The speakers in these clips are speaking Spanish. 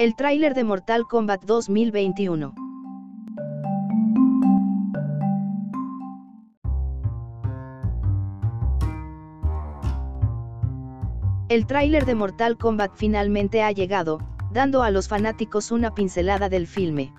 El tráiler de Mortal Kombat 2021. El tráiler de Mortal Kombat finalmente ha llegado, dando a los fanáticos una pincelada del filme.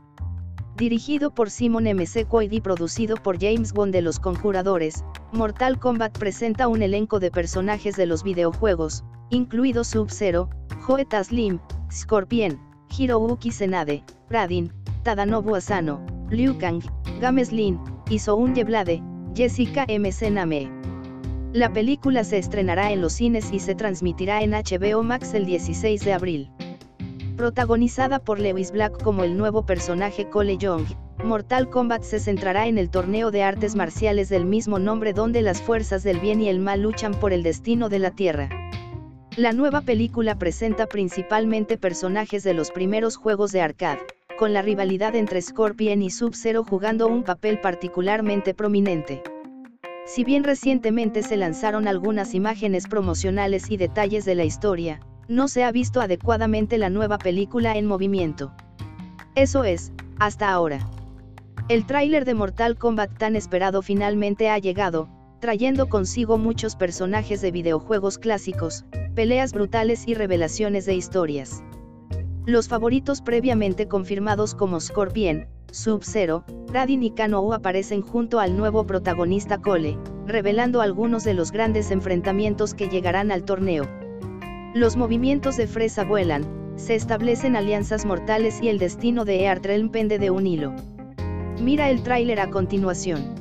Dirigido por Simon M. Sequoid y producido por James Wan de Los Conjuradores, Mortal Kombat presenta un elenco de personajes de los videojuegos, incluidos Sub-Zero, Joe Taslim, Scorpion, Hirouki Senade, Radin, Tadanobu Asano, Liu Kang, Games Lin, y Soun Yeblade, Jessica M. Sename. La película se estrenará en los cines y se transmitirá en HBO Max el 16 de abril. Protagonizada por Lewis Black como el nuevo personaje Cole Young, Mortal Kombat se centrará en el torneo de artes marciales del mismo nombre donde las fuerzas del bien y el mal luchan por el destino de la Tierra. La nueva película presenta principalmente personajes de los primeros juegos de arcade, con la rivalidad entre Scorpion y Sub-Zero jugando un papel particularmente prominente. Si bien recientemente se lanzaron algunas imágenes promocionales y detalles de la historia, no se ha visto adecuadamente la nueva película en movimiento. Eso es, hasta ahora. El tráiler de Mortal Kombat tan esperado finalmente ha llegado, trayendo consigo muchos personajes de videojuegos clásicos, peleas brutales y revelaciones de historias. Los favoritos previamente confirmados como Scorpion, Sub-Zero, Radin y Kano aparecen junto al nuevo protagonista Cole, revelando algunos de los grandes enfrentamientos que llegarán al torneo. Los movimientos de Fresa vuelan, se establecen alianzas mortales y el destino de Earthrelm pende de un hilo. Mira el tráiler a continuación.